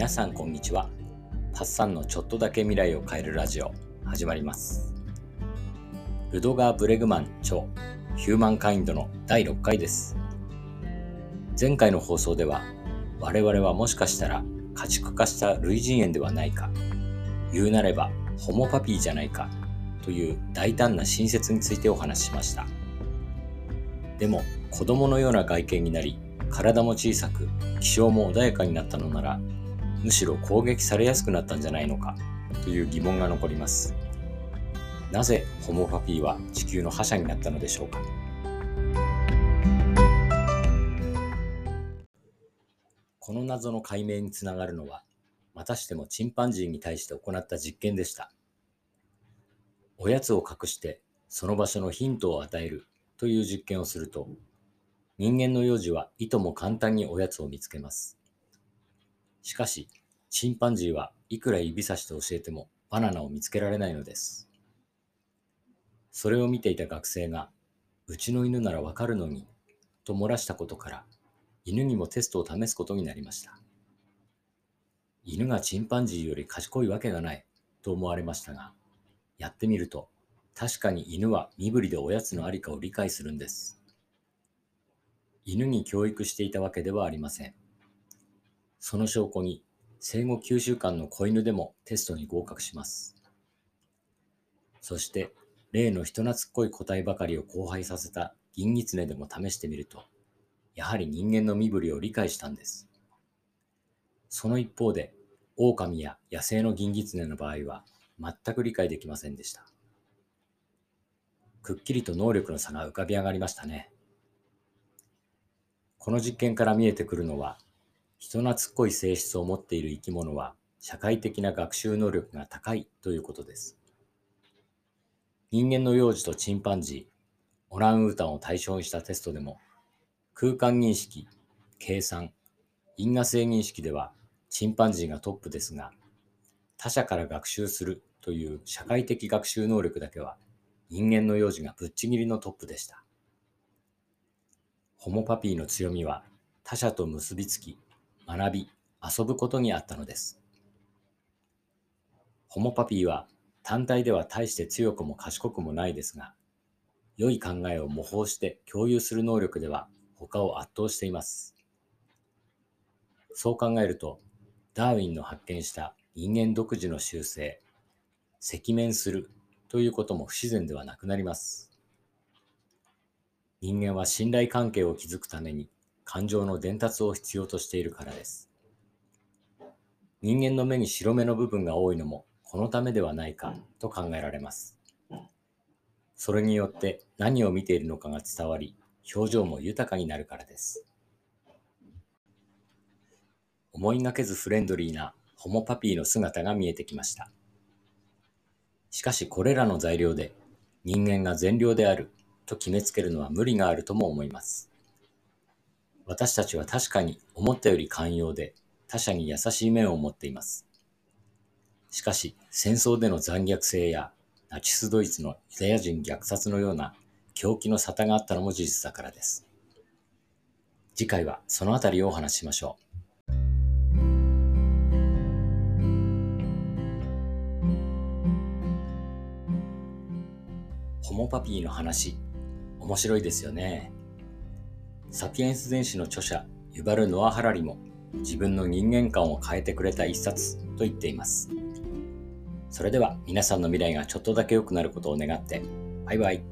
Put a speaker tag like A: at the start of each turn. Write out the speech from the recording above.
A: 皆さんこんにちは。パッサンのちょっとだけ未来を変えるラジオ始まります。ルドガー・ブレグマン著ヒューマンカインドの第6回です。前回の放送では我々はもしかしたら家畜化した類人猿ではないか言うなればホモパピーじゃないかという大胆な新説についてお話ししました。でも子供のような外見になり体も小さく気性も穏やかになったのならむしろ攻撃されやすくなったんじゃないのかという疑問が残ります。なぜホモパピーは地球の覇者になったのでしょうか？この謎の解明につながるのはまたしてもチンパンジーに対して行った実験でした。おやつを隠してその場所のヒントを与えるという実験をすると人間の幼児はいとも簡単におやつを見つけます。しかし、チンパンジーはいくら指差しと教えてもバナナを見つけられないのです。それを見ていた学生が、うちの犬ならわかるのに、と漏らしたことから、犬にもテストを試すことになりました。犬がチンパンジーより賢いわけがない、と思われましたが、やってみると、確かに犬は身振りでおやつのありかを理解するんです。犬に教育していたわけではありません。その証拠に、生後9週間の子犬でもテストに合格します。そして、例の人懐っこい個体ばかりを荒廃させた銀狐でも試してみると、やはり人間の身振りを理解したんです。その一方で、狼や野生の銀狐の場合は全く理解できませんでした。くっきりと能力の差が浮かび上がりましたね。この実験から見えてくるのは、人懐っこい性質を持っている生き物は社会的な学習能力が高いということです。人間の幼児とチンパンジー、オランウータンを対象にしたテストでも、空間認識、計算、因果性認識ではチンパンジーがトップですが、他者から学習するという社会的学習能力だけは人間の幼児がぶっちぎりのトップでした。ホモパピーの強みは他者と結びつき、学び、遊ぶことにあったのです。ホモパピーは単体では大して強くも賢くもないですが、良い考えを模倣して共有する能力では他を圧倒しています。そう考えると、ダーウィンの発見した人間独自の習性、赤面するということも不自然ではなくなります。人間は信頼関係を築くために感情の伝達を必要としているからです。人間の目に白目の部分が多いのもこのためではないかと考えられます。それによって何を見ているのかが伝わり、表情も豊かになるからです。思いがけずフレンドリーなホモパピーの姿が見えてきました。しかしこれらの材料で人間が善良であると決めつけるのは無理があるとも思います。私たちは確かに思ったより寛容で他者に優しい面を持っています。しかし戦争での残虐性やナチスドイツのユダヤ人虐殺のような狂気の沙汰があったのも事実だからです。次回はそのあたりをお話ししましょう。ホモパピーの話面白いですよね。サピエンス全史の著者、ユバル・ノア・ハラリも自分の人間観を変えてくれた一冊と言っています。それでは皆さんの未来がちょっとだけ良くなることを願って、バイバイ。